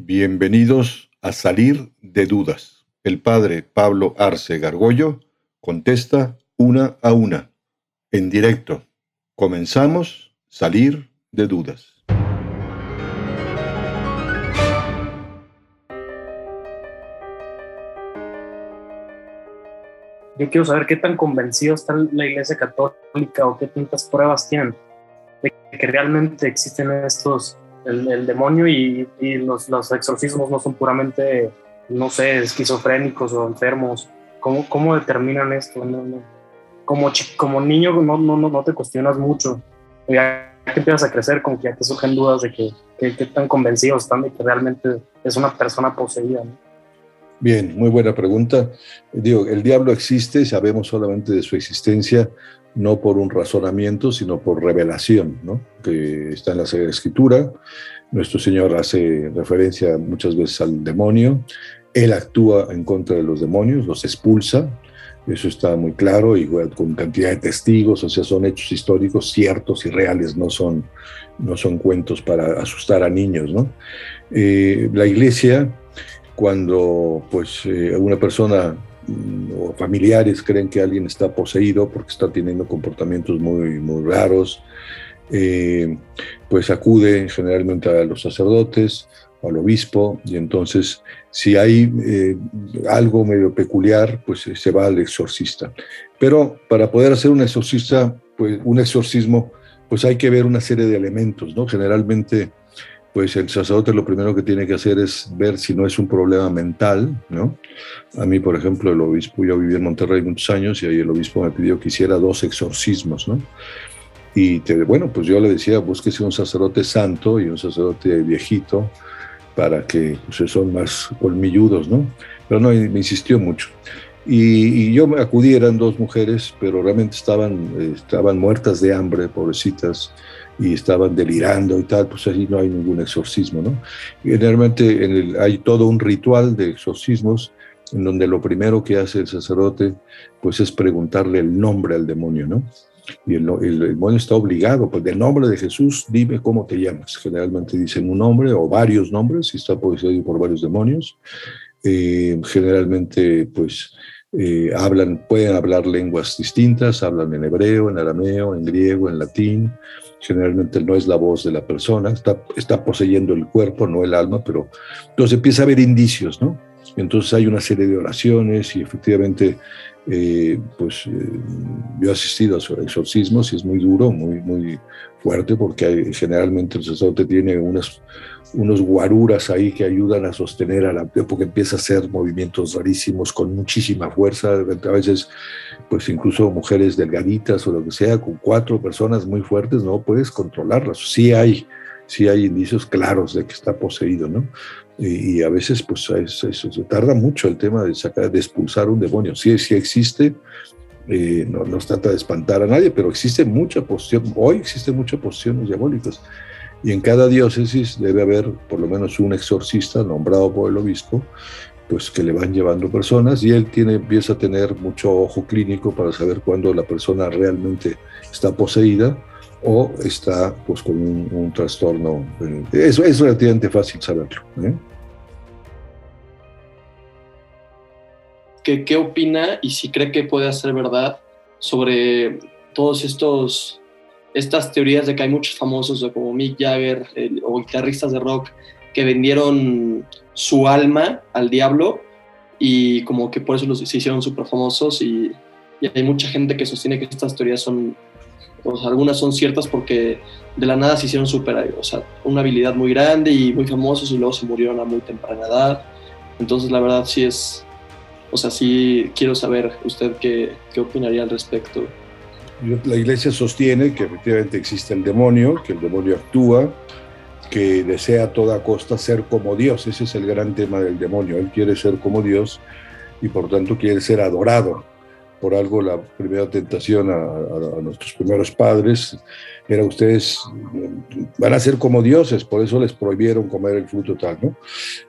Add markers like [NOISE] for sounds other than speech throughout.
Bienvenidos a Salir de Dudas. El padre Pablo Arce Gargollo contesta una a una, en directo. Comenzamos Salir de Dudas. Yo quiero saber qué tan convencido está la Iglesia Católica o qué tantas pruebas tienen de que realmente existen estos el, demonio y, los, los, exorcismos no son puramente, no sé, esquizofrénicos o enfermos. ¿Cómo, cómo determinan esto? Como, como niño no, no, no te cuestionas mucho. Ya que empiezas a crecer, como que ya te surgen dudas de que, que, tan convencidos están de que realmente es una persona poseída. Bien, muy buena pregunta. Digo, el diablo existe, sabemos solamente de su existencia, no por un razonamiento, sino por revelación, ¿no? que está en la Escritura. Nuestro Señor hace referencia muchas veces al demonio. Él actúa en contra de los demonios, los expulsa. Eso está muy claro, igual con cantidad de testigos, o sea, son hechos históricos ciertos y reales, no son, no son cuentos para asustar a niños. ¿no? Eh, la iglesia, cuando pues, eh, una persona o familiares creen que alguien está poseído porque está teniendo comportamientos muy, muy raros, eh, pues acude generalmente a los sacerdotes, al obispo, y entonces si hay eh, algo medio peculiar, pues eh, se va al exorcista. Pero para poder hacer un exorcista, pues un exorcismo, pues hay que ver una serie de elementos, ¿no? Generalmente pues el sacerdote lo primero que tiene que hacer es ver si no es un problema mental, ¿no? A mí, por ejemplo, el obispo, yo viví en Monterrey muchos años y ahí el obispo me pidió que hiciera dos exorcismos, ¿no? Y te, bueno, pues yo le decía, búsquese un sacerdote santo y un sacerdote viejito para que pues, son más colmilludos, ¿no? Pero no, me insistió mucho. Y, yo acudí, eran dos mujeres, pero realmente estaban, eh, estaban muertas de hambre, pobrecitas y estaban delirando y tal, pues ahí no hay ningún exorcismo, ¿no? Generalmente en el, hay todo un ritual de exorcismos en donde lo primero que hace el sacerdote pues es preguntarle el nombre al demonio, ¿no? Y el, el, demonio está obligado, pues del nombre de Jesús, dime cómo te llamas. Generalmente dicen un nombre o varios nombres, si está poseído por varios demonios. Eh, generalmente, pues, eh, hablan, pueden hablar lenguas distintas, hablan en hebreo, en arameo, en griego, en latín, generalmente no es la voz de la persona, está, está poseyendo el cuerpo, no el alma, pero entonces empieza a haber indicios, ¿no? Entonces hay una serie de oraciones y efectivamente, eh, pues eh, yo he asistido a exorcismos y es muy duro, muy, muy fuerte, porque generalmente el sacerdote tiene unas, unos guaruras ahí que ayudan a sostener a la, porque empieza a hacer movimientos rarísimos con muchísima fuerza, a veces pues incluso mujeres delgaditas o lo que sea, con cuatro personas muy fuertes, no puedes controlarlas. Sí hay, sí hay indicios claros de que está poseído, ¿no? Y, a veces, pues, eso, tarda mucho el tema de sacar, de expulsar un demonio. Sí, sí existe, eh, no, no trata de espantar a nadie, pero existe mucha posición, hoy existen muchas posiciones diabólicas. Y en cada diócesis debe haber por lo menos un exorcista nombrado por el obispo pues que le van llevando personas y él tiene, empieza a tener mucho ojo clínico para saber cuándo la persona realmente está poseída o está pues con un, trastorno. Eso es relativamente fácil saberlo. ¿eh? ¿Qué, ¿Qué opina y si cree que puede ser verdad sobre todos estos estas teorías de que hay muchos famosos como Mick Jagger o guitarristas de rock que vendieron su alma al diablo y como que por eso los, se hicieron súper famosos y, hay mucha gente que sostiene que estas teorías son, sea, algunas son ciertas porque de la nada se hicieron súper, o sea, una habilidad muy grande y muy famosos y luego se murieron a muy temprana edad. Entonces la verdad sí es, o sea, sí quiero saber usted qué, qué opinaría al respecto. La iglesia sostiene que efectivamente existe el demonio, que el demonio actúa, que desea a toda costa ser como Dios. Ese es el gran tema del demonio. Él quiere ser como Dios y por tanto quiere ser adorado. Por algo la primera tentación a, nuestros primeros padres era ustedes van a ser como dioses, por eso les prohibieron comer el fruto tal, ¿no?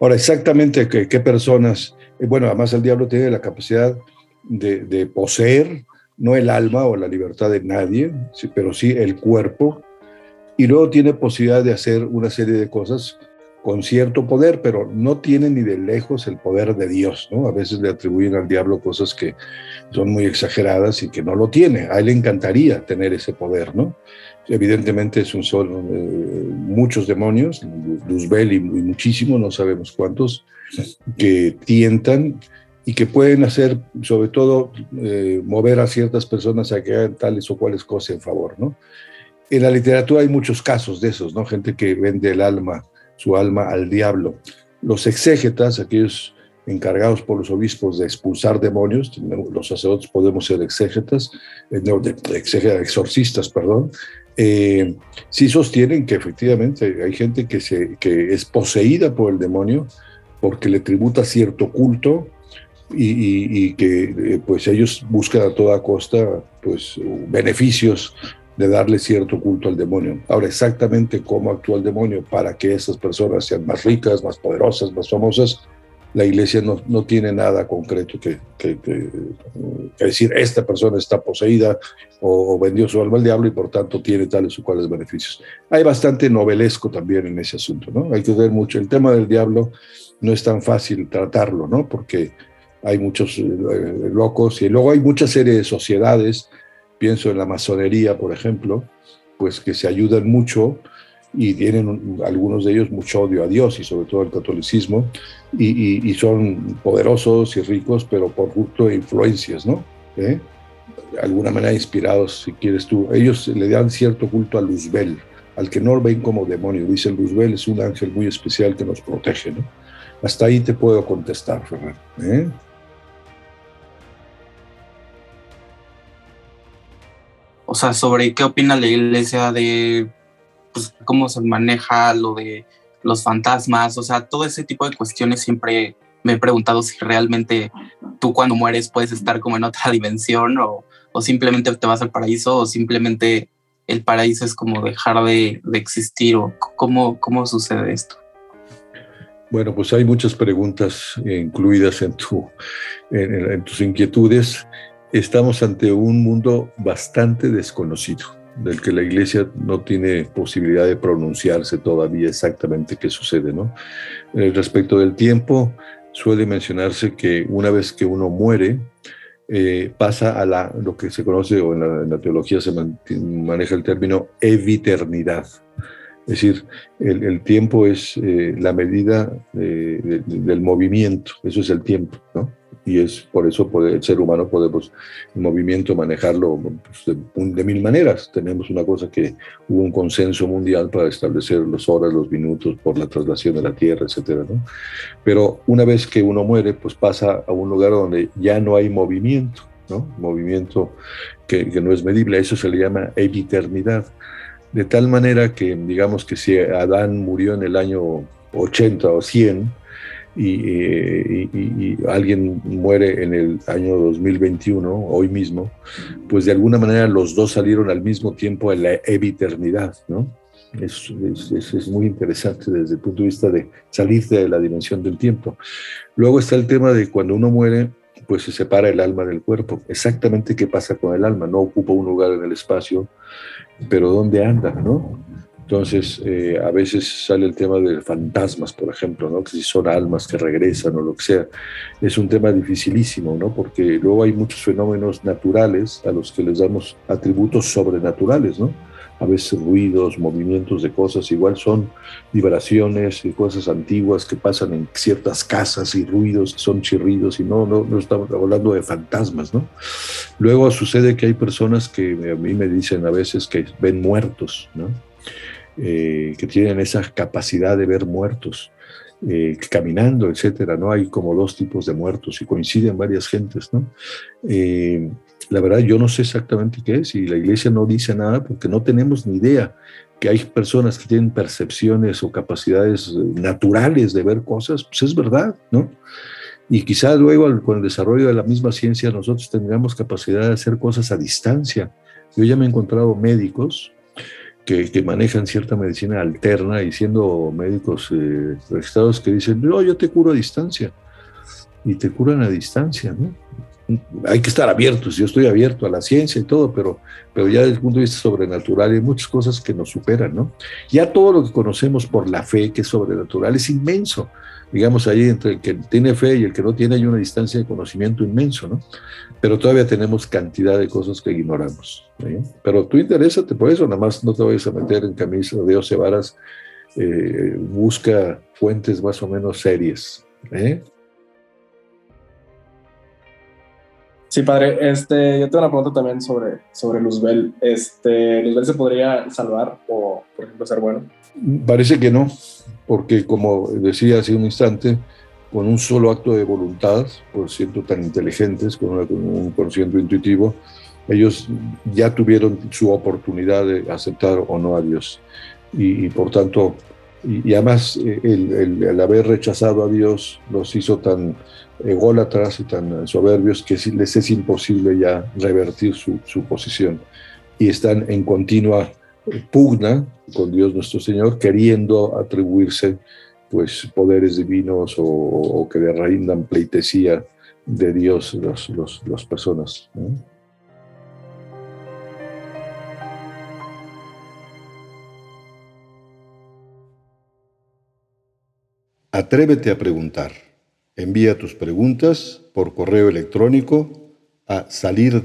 Ahora, exactamente qué, personas, eh, bueno, además el diablo tiene la capacidad de, de poseer, no el alma o la libertad de nadie, pero sí el cuerpo, y luego tiene posibilidad de hacer una serie de cosas con cierto poder, pero no tiene ni de lejos el poder de Dios, ¿no? A veces le atribuyen al diablo cosas que son muy exageradas y que no lo tiene. A él le encantaría tener ese poder, ¿no? Evidentemente son, son eh, muchos demonios, Luzbel y, y muchísimos, no sabemos cuántos, que tientan y que pueden hacer, sobre todo, eh, mover a ciertas personas a que hagan tales o cuales cosas en favor, ¿no? En la literatura hay muchos casos de esos, ¿no? Gente que vende el alma, su alma al diablo. Los exégetas, aquellos encargados por los obispos de expulsar demonios, los sacerdotes podemos ser exégetas, eh, no, de, exorcistas, perdón, eh, sí sostienen que efectivamente hay gente que, se, que es poseída por el demonio porque le tributa cierto culto y, que eh, pues ellos buscan a toda costa pues beneficios de darle cierto culto al demonio. Ahora, exactamente cómo actúa el demonio para que esas personas sean más ricas, más poderosas, más famosas, la iglesia no, no tiene nada concreto que, que, decir, esta persona está poseída o, vendió su alma al diablo y por tanto tiene tales o cuales beneficios. Hay bastante novelesco también en ese asunto, ¿no? Hay que ver mucho. El tema del diablo no es tan fácil tratarlo, ¿no? Porque hay muchos eh, locos y luego hay mucha serie de sociedades, pienso en la masonería, por ejemplo, pues que se ayudan mucho y tienen algunos de ellos mucho odio a Dios y sobre todo al catolicismo y, son poderosos y ricos, pero por culto de influencias, ¿no? ¿Eh? De alguna manera inspirados, si quieres tú. Ellos le dan cierto culto a Luzbel, al que no ven como demonio. Dicen Luzbel es un ángel muy especial que nos protege, ¿no? Hasta ahí te puedo contestar, Ferran. ¿eh? O sea, sobre qué opina la iglesia de pues, cómo se maneja lo de los fantasmas, o sea, todo ese tipo de cuestiones siempre me he preguntado si realmente tú cuando mueres puedes estar como en otra [LAUGHS] dimensión o, o simplemente te vas al paraíso o simplemente el paraíso es como dejar de, de existir o cómo, cómo sucede esto. Bueno, pues hay muchas preguntas incluidas en, tu, en, en tus inquietudes estamos ante un mundo bastante desconocido, del que la Iglesia no tiene posibilidad de pronunciarse todavía exactamente qué sucede. ¿no? Eh, respecto del tiempo, suele mencionarse que una vez que uno muere, eh, pasa a la, lo que se conoce, o en la, teología se maneja el término eviternidad. Es decir, el, tiempo es eh, la medida del movimiento, eso es el tiempo, ¿no? Y es por eso el ser humano podemos movimiento manejarlo pues, de, mil maneras. Tenemos una cosa que hubo un consenso mundial para establecer las horas, los minutos por la traslación de la Tierra, etcétera, ¿no? Pero una vez que uno muere, pues pasa a un lugar donde ya no hay movimiento, ¿no? Movimiento que, que no es medible, eso se le llama eviternidad. De tal manera que, digamos que si Adán murió en el año 80 o 100, eh, y, alguien muere en el año 2021, hoy mismo, pues de alguna manera los dos salieron al mismo tiempo en la eviternidad, ¿no? Es, es, es, muy interesante desde el punto de vista de salir de la dimensión del tiempo. Luego está el tema de cuando uno muere, pues se separa el alma del cuerpo. Exactamente qué pasa con el alma. No ocupa un lugar en el espacio, pero ¿dónde anda? ¿no? Entonces, eh, a veces sale el tema de fantasmas, por ejemplo, ¿no? que si son almas que regresan o lo que sea. Es un tema dificilísimo, ¿no? porque luego hay muchos fenómenos naturales a los que les damos atributos sobrenaturales. ¿no? A veces ruidos, movimientos de cosas, igual son vibraciones y cosas antiguas que pasan en ciertas casas y ruidos, son chirridos y no, no, no estamos hablando de fantasmas. ¿no? Luego sucede que hay personas que a mí me dicen a veces que ven muertos. ¿no? Eh, que tienen esa capacidad de ver muertos. Eh, caminando, etcétera, ¿no? Hay como dos tipos de muertos y coinciden varias gentes, ¿no? Eh, la verdad, yo no sé exactamente qué es y la iglesia no dice nada porque no tenemos ni idea que hay personas que tienen percepciones o capacidades naturales de ver cosas, pues es verdad, ¿no? Y quizá luego con el desarrollo de la misma ciencia nosotros tendríamos capacidad de hacer cosas a distancia. Yo ya me he encontrado médicos que, manejan cierta medicina alterna y siendo médicos eh, registrados que dicen, no, yo te curo a distancia. Y te curan a distancia, ¿no? Hay que estar abiertos, yo estoy abierto a la ciencia y todo, pero, pero ya desde el punto de vista sobrenatural hay muchas cosas que nos superan, ¿no? Ya todo lo que conocemos por la fe, que es sobrenatural, es inmenso. Digamos, ahí entre el que tiene fe y el que no tiene hay una distancia de conocimiento inmenso, ¿no? Pero todavía tenemos cantidad de cosas que ignoramos. Pero tú interésate por eso, nada más no te vayas a meter en camisa de Dios varas, eh, busca fuentes más o menos serias. ¿eh? Sí, padre. Este, yo tengo una pregunta también sobre, sobre Luzbel. Este, ¿Luzbel se podría salvar o, por ejemplo, ser bueno? Parece que no, porque como decía hace un instante, con un solo acto de voluntad, por siendo tan inteligentes, con, un conocimiento intuitivo, ellos ya tuvieron su oportunidad de aceptar o no a Dios. Y, por tanto, y, además eh, el, el, haber rechazado a Dios los hizo tan ególatras y tan soberbios que les es imposible ya revertir su, su posición. Y están en continua pugna con Dios nuestro Señor, queriendo atribuirse pues poderes divinos o, que le rindan pleitesía de Dios las los, personas. Atrévete a preguntar. Envía tus preguntas por correo electrónico a salir.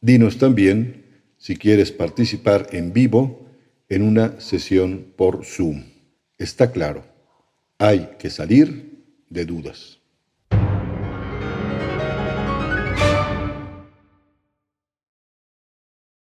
Dinos también si quieres participar en vivo en una sesión por Zoom. Está claro, hay que salir de dudas.